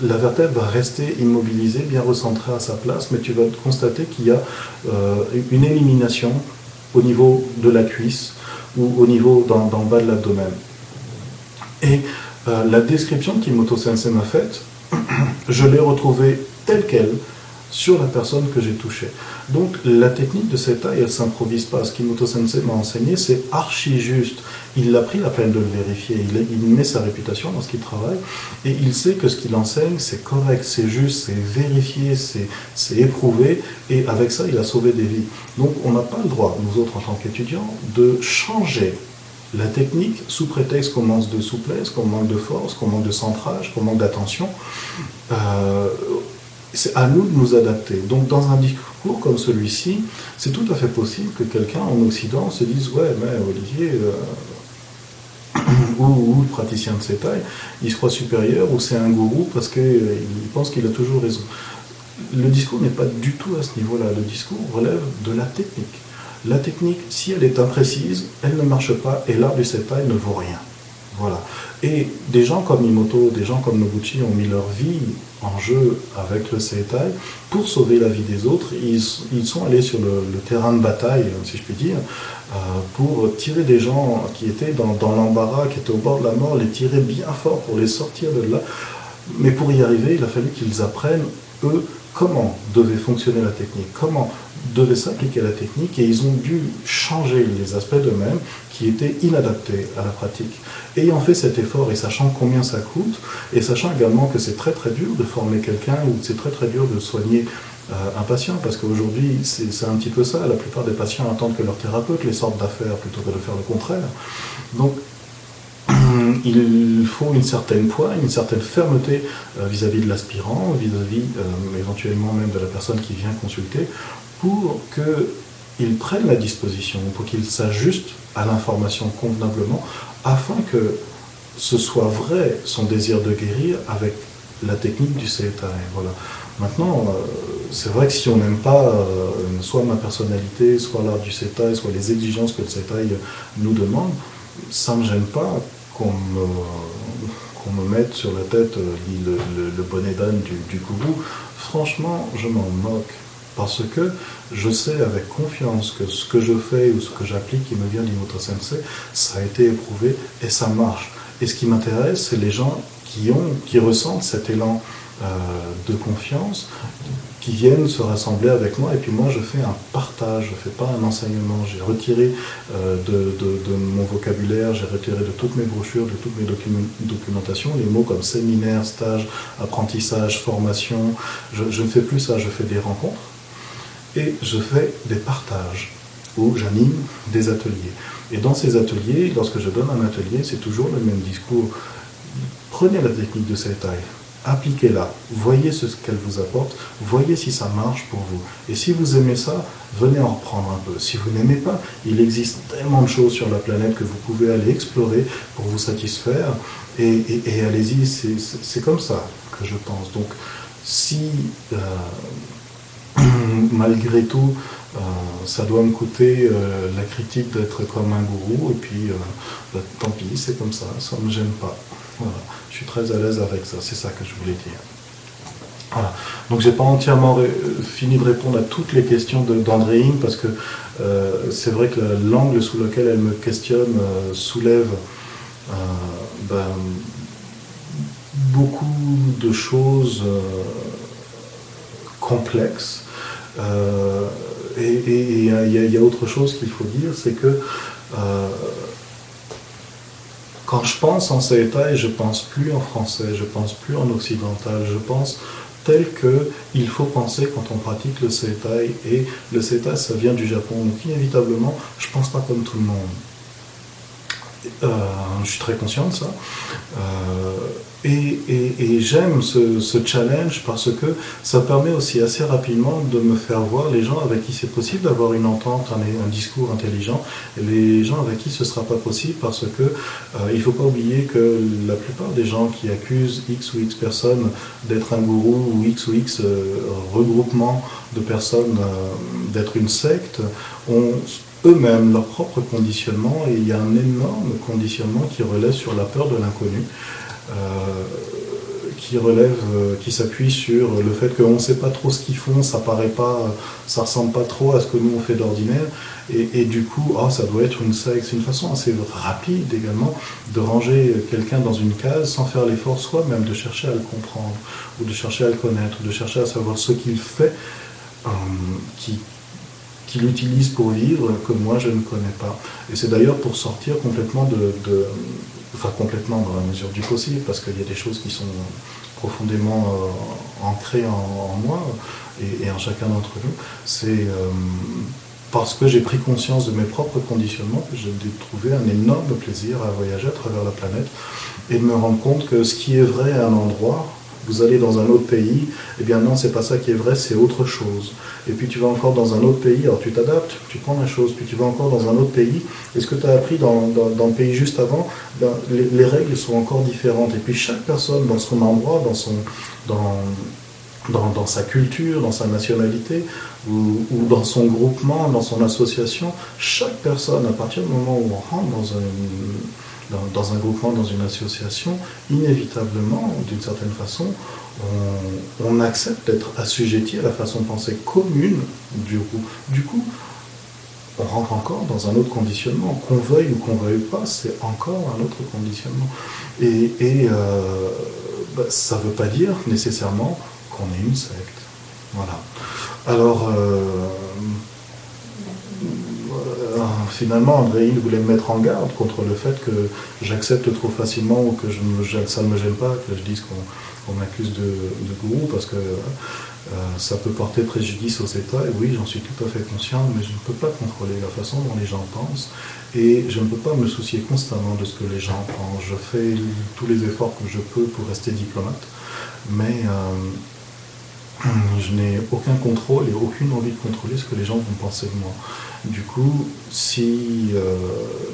la vertèbre va rester immobilisée, bien recentrée à sa place, mais tu vas constater qu'il y a euh, une élimination au niveau de la cuisse ou au niveau dans, le bas de l'abdomen. Et euh, la description qu'Imoto Sensei m'a faite, je l'ai retrouvée telle qu'elle sur la personne que j'ai touchée. Donc la technique de taille, elle ne s'improvise pas. Ce qu'Imoto Sensei m'a enseigné, c'est archi juste. Il a pris la peine de le vérifier. Il, il met sa réputation dans ce qu'il travaille et il sait que ce qu'il enseigne, c'est correct, c'est juste, c'est vérifié, c'est éprouvé. Et avec ça, il a sauvé des vies. Donc on n'a pas le droit, nous autres en tant qu'étudiants, de changer la technique sous prétexte qu'on manque de souplesse, qu'on manque de force, qu'on manque de centrage, qu'on manque d'attention. Euh, c'est à nous de nous adapter. Donc dans un discours comme celui-ci, c'est tout à fait possible que quelqu'un en Occident se dise Ouais, mais Olivier, euh, ou, le praticien de cette taille, il se croit supérieur, ou c'est un gourou parce qu'il euh, pense qu'il a toujours raison. Le discours n'est pas du tout à ce niveau-là. Le discours relève de la technique. La technique, si elle est imprécise, elle ne marche pas, et l'art du Setai ne vaut rien. Voilà. Et des gens comme Imoto, des gens comme Noguchi ont mis leur vie en jeu avec le Seitai pour sauver la vie des autres. Ils, sont allés sur le, terrain de bataille, si je puis dire, euh, pour tirer des gens qui étaient dans, l'embarras, qui étaient au bord de la mort, les tirer bien fort pour les sortir de là. Mais pour y arriver, il a fallu qu'ils apprennent, eux, comment devait fonctionner la technique, comment devait s'appliquer la technique, et ils ont dû changer les aspects d'eux-mêmes qui étaient inadaptés à la pratique. Ayant fait cet effort et sachant combien ça coûte, et sachant également que c'est très très dur de former quelqu'un ou c'est très très dur de soigner euh, un patient, parce qu'aujourd'hui c'est un petit peu ça, la plupart des patients attendent que leur thérapeute les sorte d'affaires plutôt que de faire le contraire. Donc il faut une certaine poigne, une certaine fermeté euh, vis-à-vis de l'aspirant, vis-à-vis euh, éventuellement même de la personne qui vient consulter, pour qu'il prenne la disposition, pour qu'il s'ajuste à l'information convenablement, afin que ce soit vrai son désir de guérir avec la technique du CETA. Voilà. Maintenant, euh, c'est vrai que si on n'aime pas soit ma personnalité, soit l'art du CETA, soit les exigences que le CETA nous demande, ça ne me gêne pas qu'on me, mette sur la tête euh, le, bonnet d'âne du, du gourou, franchement, je m'en moque. Parce que je sais avec confiance que ce que je fais ou ce que j'applique qui me vient d'Imoto Sensei, ça a été éprouvé et ça marche. Et ce qui m'intéresse, c'est les gens qui, ont, qui ressentent cet élan euh, de confiance, qui viennent se rassembler avec moi et puis moi je fais un partage, je ne fais pas un enseignement. J'ai retiré euh, de, mon vocabulaire, j'ai retiré de toutes mes brochures, de toutes mes documentations, les mots comme séminaire, stage, apprentissage, formation. Je, ne fais plus ça, je fais des rencontres et je fais des partages où j'anime des ateliers. Et dans ces ateliers, lorsque je donne un atelier, c'est toujours le même discours. Prenez la technique de cette taille, appliquez-la, voyez ce qu'elle vous apporte, voyez si ça marche pour vous. Et si vous aimez ça, venez en reprendre un peu. Si vous n'aimez pas, il existe tellement de choses sur la planète que vous pouvez aller explorer pour vous satisfaire. Et, allez-y, c'est comme ça que je pense. Donc, si euh, malgré tout, euh, ça doit me coûter euh, la critique d'être comme un gourou, et puis bah, tant pis, c'est comme ça, ça ne me gêne pas. Voilà. Je suis très à l'aise avec ça, c'est ça que je voulais dire. Voilà. Donc j'ai pas entièrement fini de répondre à toutes les questions d'Andréine parce que euh, c'est vrai que l'angle sous lequel elle me questionne euh, soulève euh, ben, beaucoup de choses complexes. Et il y, a autre chose qu'il faut dire, c'est que quand je pense en Seitai, je pense plus en français, je pense plus en occidental, je pense tel que il faut penser quand on pratique le Seitai. Et le Seitai, ça vient du Japon. Donc inévitablement, je pense pas comme tout le monde. Euh, je suis très conscient de ça. Euh, et, j'aime ce, challenge parce que ça permet aussi assez rapidement de me faire voir les gens avec qui c'est possible d'avoir une entente, un, discours intelligent, et les gens avec qui ce ne sera pas possible parce que euh, il ne faut pas oublier que la plupart des gens qui accusent X ou X personnes d'être un gourou ou X ou X regroupement de personnes d'être une secte ont eux-mêmes leur propre conditionnement et il y a un énorme conditionnement qui relève sur la peur de l'inconnu. Euh, qui relève, euh, qui s'appuie sur le fait qu'on ne sait pas trop ce qu'ils font, ça paraît pas, ça ressemble pas trop à ce que nous on fait d'ordinaire, et, du coup, oh, ça doit être une C'est une façon assez rapide également de ranger quelqu'un dans une case sans faire l'effort soi-même de chercher à le comprendre, ou de chercher à le connaître, de chercher à savoir ce qu'il fait, euh, qui, qu'il utilise pour vivre que moi je ne connais pas. Et c'est d'ailleurs pour sortir complètement de, enfin complètement dans la mesure du possible, parce qu'il y a des choses qui sont profondément euh, ancrées en, moi et, en chacun d'entre nous. C'est euh, parce que j'ai pris conscience de mes propres conditionnements j'ai trouvé un énorme plaisir à voyager à travers la planète et de me rendre compte que ce qui est vrai à un endroit vous allez dans un autre pays, eh bien non, c'est pas ça qui est vrai, c'est autre chose. Et puis tu vas encore dans un autre pays, alors tu t'adaptes, tu prends la chose, puis tu vas encore dans un autre pays, et ce que tu as appris dans, le pays juste avant, ben, les, règles sont encore différentes. Et puis chaque personne dans son endroit, dans, son, dans, dans, sa culture, dans sa nationalité, ou, ou, dans son groupement, dans son association, chaque personne, à partir du moment où on rentre dans un dans, un groupement, dans une association, inévitablement, d'une certaine façon, on, accepte d'être assujetti à la façon de penser commune du groupe. Du coup, on rentre encore dans un autre conditionnement. Qu'on veuille ou qu'on veuille pas, c'est encore un autre conditionnement. Et, euh, bah, ça ne veut pas dire nécessairement qu'on est une secte. Voilà. Alors, euh, finalement, André voulait me mettre en garde contre le fait que j'accepte trop facilement ou que ça ne me gêne pas que je dise qu'on m'accuse de, gourou parce que euh, ça peut porter préjudice aux États. Et oui, j'en suis tout à fait conscient, mais je ne peux pas contrôler la façon dont les gens pensent et je ne peux pas me soucier constamment de ce que les gens pensent. Je fais tous les efforts que je peux pour rester diplomate, mais euh, je n'ai aucun contrôle et aucune envie de contrôler ce que les gens vont penser de moi. Du coup, si euh,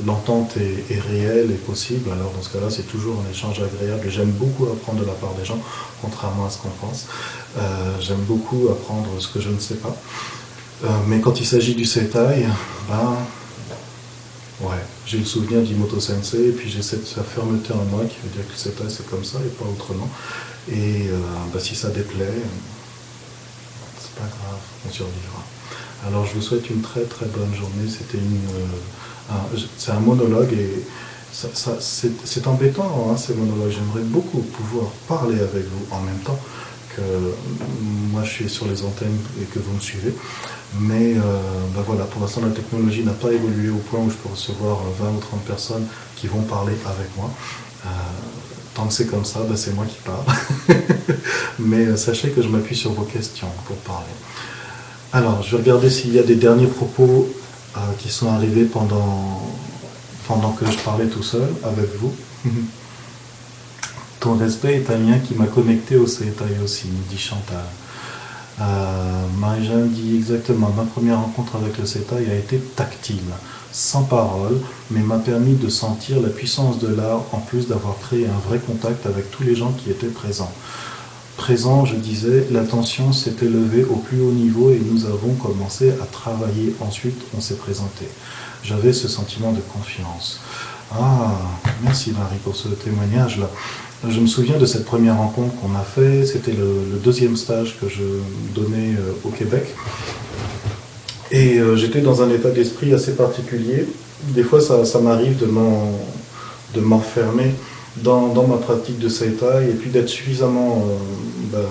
l'entente est, réelle et possible, alors dans ce cas-là, c'est toujours un échange agréable. J'aime beaucoup apprendre de la part des gens, contrairement à ce qu'on pense. Euh, j'aime beaucoup apprendre ce que je ne sais pas. Euh, mais quand il s'agit du Setai, ben, ouais, j'ai le souvenir d'Imoto Sensei, et puis j'ai cette, fermeté en moi qui veut dire que le Setai c'est comme ça et pas autrement. Et ben, si ça déplaît, grave, on survivra. Alors je vous souhaite une très très bonne journée. C'était une, euh, c'est un monologue et c'est embêtant hein, ces monologues. J'aimerais beaucoup pouvoir parler avec vous en même temps que moi je suis sur les antennes et que vous me suivez. Mais euh, ben voilà, pour l'instant la technologie n'a pas évolué au point où je peux recevoir 20 ou 30 personnes qui vont parler avec moi. Euh, tant que c'est comme ça, ben c'est moi qui parle. Mais sachez que je m'appuie sur vos questions pour parler. Alors, je vais regarder s'il y a des derniers propos euh, qui sont arrivés pendant, pendant que je parlais tout seul avec vous. Ton respect est un lien qui m'a connecté au Setai aussi, dit Chantal. Euh, Marie-Jeanne dit exactement, ma première rencontre avec le Setai a été tactile, sans parole, mais m'a permis de sentir la puissance de l'art en plus d'avoir créé un vrai contact avec tous les gens qui étaient présents présent, je disais, la tension s'est élevée au plus haut niveau et nous avons commencé à travailler. Ensuite, on s'est présenté. J'avais ce sentiment de confiance. Ah, merci Marie pour ce témoignage-là. Je me souviens de cette première rencontre qu'on a fait. C'était le, deuxième stage que je donnais euh, au Québec. Et euh, j'étais dans un état d'esprit assez particulier. Des fois, ça, m'arrive de m'enfermer dans, ma pratique de Seitai et puis d'être suffisamment euh, ben,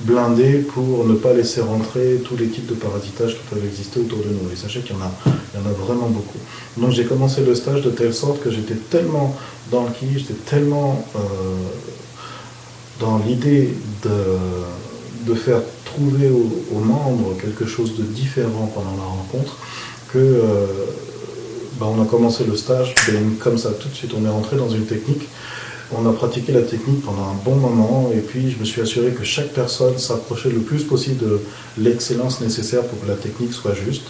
blindé pour ne pas laisser rentrer tous les types de parasitage qui peuvent exister autour de nous. Et sachez qu'il y en a, y en a vraiment beaucoup. Donc j'ai commencé le stage de telle sorte que j'étais tellement dans le qui, j'étais tellement euh, dans l'idée de, de, faire trouver aux, membres quelque chose de différent pendant la rencontre que ben, on a commencé le stage comme ça tout de suite on est rentré dans une technique on a pratiqué la technique pendant un bon moment et puis je me suis assuré que chaque personne s'approchait le plus possible de l'excellence nécessaire pour que la technique soit juste.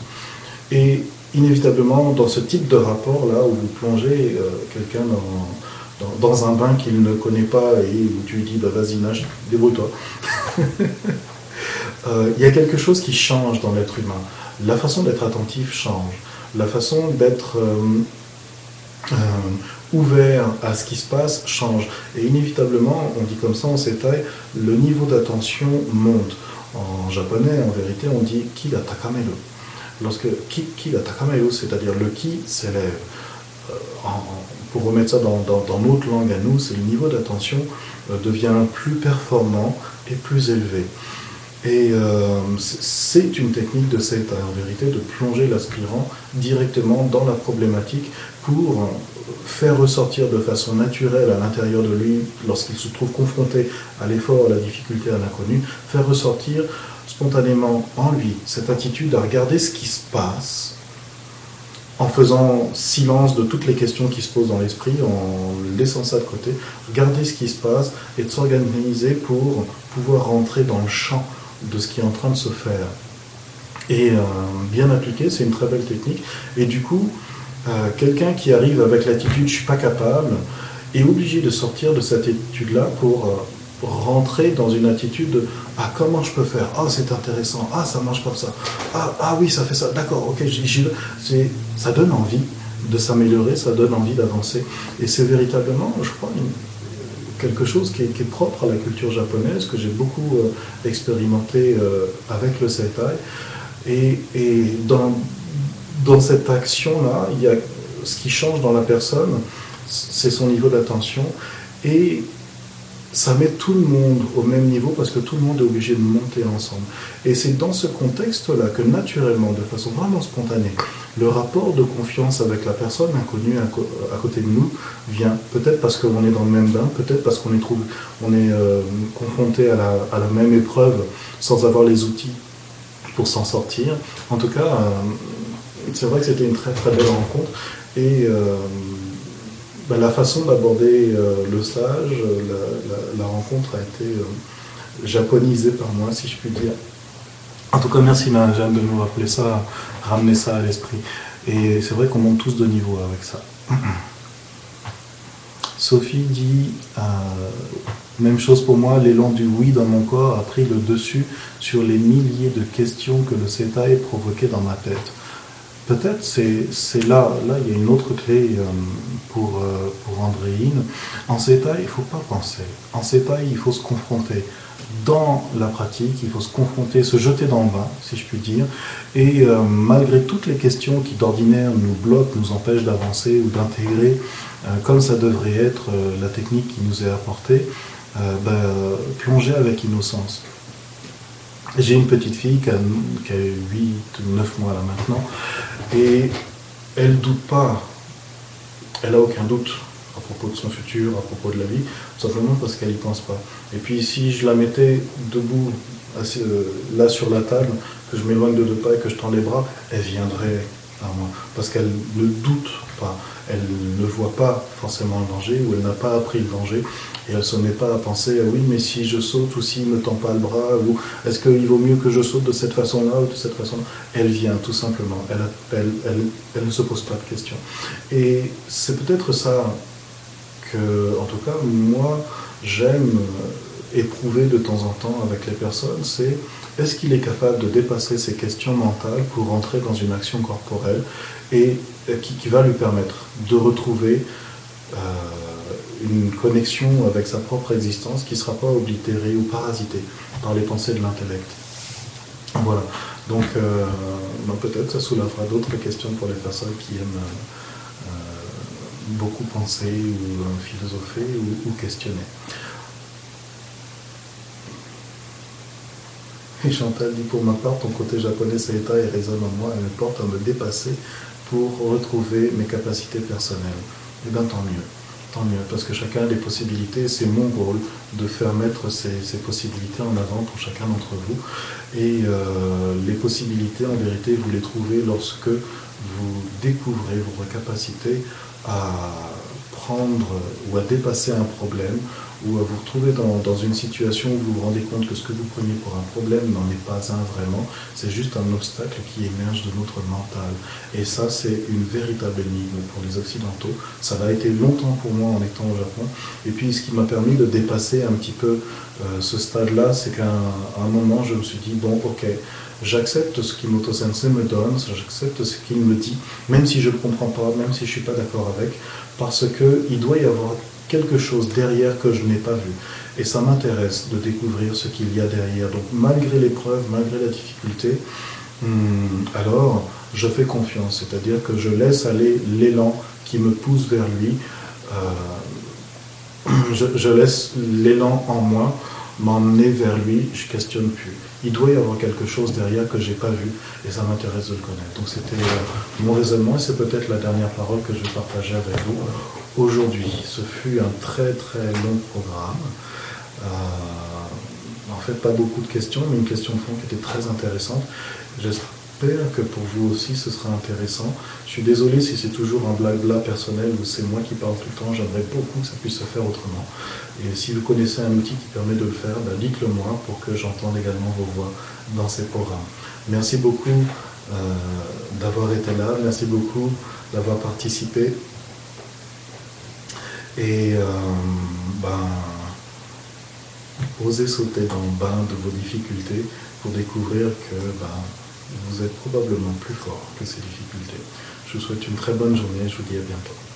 Et inévitablement, dans ce type de rapport-là, où vous plongez euh, quelqu'un dans, un bain qu'il ne connaît pas et où tu lui dis bah, vas-y, nage, débrouille-toi, euh, il y a quelque chose qui change dans l'être humain. La façon d'être attentif change. La façon d'être euh, ouvert à ce qui se passe change. Et inévitablement, on dit comme ça en taille, le niveau d'attention monte. En japonais, en vérité, on dit ki ga takamelu. Lorsque ki, ki ga takamelu, c'est-à-dire le ki s'élève. Euh, pour remettre ça dans, dans, notre langue à nous, c'est le niveau d'attention euh, devient plus performant et plus élevé. Et euh, c'est une technique de cette en vérité, de plonger l'aspirant directement dans la problématique pour faire ressortir de façon naturelle à l'intérieur de lui, lorsqu'il se trouve confronté à l'effort, à la difficulté, à l'inconnu, faire ressortir spontanément en lui cette attitude à regarder ce qui se passe en faisant silence de toutes les questions qui se posent dans l'esprit, en laissant ça de côté, regarder ce qui se passe et de s'organiser pour pouvoir rentrer dans le champ de ce qui est en train de se faire. Et euh, bien appliqué, c'est une très belle technique. Et du coup, quelqu'un qui arrive avec l'attitude je suis pas capable est obligé de sortir de cette attitude-là pour euh, rentrer dans une attitude de ah comment je peux faire? Ah c'est intéressant. Ah ça marche comme ça. Ah, ah oui ça fait ça. D'accord ok j'y vais ça donne envie de s'améliorer ça donne envie d'avancer. Et c'est véritablement je crois quelque chose qui est, propre à la culture japonaise que j'ai beaucoup euh, expérimenté avec le Seitai et, et dans dans cette action-là, il y a ce qui change dans la personne, c'est son niveau d'attention. Et ça met tout le monde au même niveau parce que tout le monde est obligé de monter ensemble. Et c'est dans ce contexte-là que naturellement, de façon vraiment spontanée, le rapport de confiance avec la personne inconnue à, côté de nous vient. Peut-être parce qu'on est dans le même bain, peut-être parce qu'on est, on est euh, confronté à la, même épreuve sans avoir les outils pour s'en sortir. En tout cas, euh, c'est vrai que c'était une très très belle rencontre. Et euh, bah, la façon d'aborder euh, le stage, la, rencontre a été euh, japonisée par moi, si je puis dire. En tout cas, merci Marie-Jeanne de nous rappeler ça, ramener ça à l'esprit. Et c'est vrai qu'on monte tous de niveau avec ça. Sophie dit, même chose pour moi, l'élan du oui dans mon corps a pris le dessus sur les milliers de questions que le CETA provoquait dans ma tête. Peut-être c'est là, là il y a une autre clé euh, pour, euh, pour Andréine. En CETA, il ne faut pas penser. En CETA, il faut se confronter. Dans la pratique, il faut se confronter, se jeter dans le bain, si je puis dire. Et euh, malgré toutes les questions qui d'ordinaire nous bloquent, nous empêchent d'avancer ou d'intégrer, comme ça devrait être la technique qui nous est apportée, ben, plonger avec innocence. J'ai une petite fille qui a, qui a 8 ou 9 mois là maintenant, et elle ne doute pas, elle n'a aucun doute à propos de son futur, à propos de la vie, simplement parce qu'elle n'y pense pas. Et puis si je la mettais debout, euh, là sur la table, que je m'éloigne de deux pas et que je tends les bras, elle viendrait à moi, parce qu'elle ne doute elle ne voit pas forcément le danger ou elle n'a pas appris le danger et elle ne se met pas à penser oui mais si je saute ou s'il ne me tend pas le bras ou est-ce qu'il vaut mieux que je saute de cette façon-là ou de cette façon-là? Elle vient tout simplement, elle, elle, ne se pose pas de questions. Et c'est peut-être ça que, en tout cas, moi j'aime éprouver de temps en temps avec les personnes, c'est est-ce qu'il est capable de dépasser ces questions mentales pour rentrer dans une action corporelle et euh, qui, va lui permettre de retrouver euh, une connexion avec sa propre existence qui ne sera pas oblitérée ou parasitée par les pensées de l'intellect. Voilà. Donc, euh, peut-être ça soulèvera d'autres questions pour les personnes qui aiment beaucoup penser ou philosopher ou questionner. Et Chantal dit pour ma part, ton côté japonais Saïta et résonne en moi et me porte à me dépasser pour retrouver mes capacités personnelles. Eh bien tant mieux, tant mieux, parce que chacun a des possibilités, c'est mon rôle de faire mettre ces, possibilités en avant pour chacun d'entre vous. Et euh, les possibilités, en vérité, vous les trouvez lorsque vous découvrez votre capacité à prendre ou à dépasser un problème ou à vous retrouver dans, une situation où vous vous rendez compte que ce que vous preniez pour un problème n'en est pas un vraiment, c'est juste un obstacle qui émerge de notre mental. Et ça, c'est une véritable énigme pour les Occidentaux. Ça l'a été longtemps pour moi en étant au Japon. Et puis, ce qui m'a permis de dépasser un petit peu euh, ce stade-là, c'est qu'à un, moment, je me suis dit, bon, ok, j'accepte ce qu'Imoto Sensei me donne, j'accepte ce qu'il me dit, même si je ne comprends pas, même si je ne suis pas d'accord avec, parce qu'il doit y avoir quelque chose derrière que je n'ai pas vu. Et ça m'intéresse de découvrir ce qu'il y a derrière. Donc malgré l'épreuve, malgré la difficulté, hmm, alors je fais confiance, c'est-à-dire que je laisse aller l'élan qui me pousse vers lui. Euh, je, laisse l'élan en moi m'emmener vers lui, je questionne plus. Il doit y avoir quelque chose derrière que j'ai pas vu et ça m'intéresse de le connaître. Donc c'était euh, mon raisonnement et c'est peut-être la dernière parole que je vais partager avec vous aujourd'hui. Ce fut un très très long programme. Euh, en fait, pas beaucoup de questions, mais une question de fond qui était très intéressante. J'espère que pour vous aussi ce sera intéressant. Je suis désolé si c'est toujours un blabla personnel ou c'est moi qui parle tout le temps. J'aimerais beaucoup que ça puisse se faire autrement. Et si vous connaissez un outil qui permet de le faire, ben dites-le moi pour que j'entende également vos voix dans ces programmes. Merci beaucoup euh, d'avoir été là. Merci beaucoup d'avoir participé. Et euh, ben, osez sauter dans le bain de vos difficultés pour découvrir que ben, vous êtes probablement plus fort que ces difficultés. Je vous souhaite une très bonne journée, je vous dis à bientôt.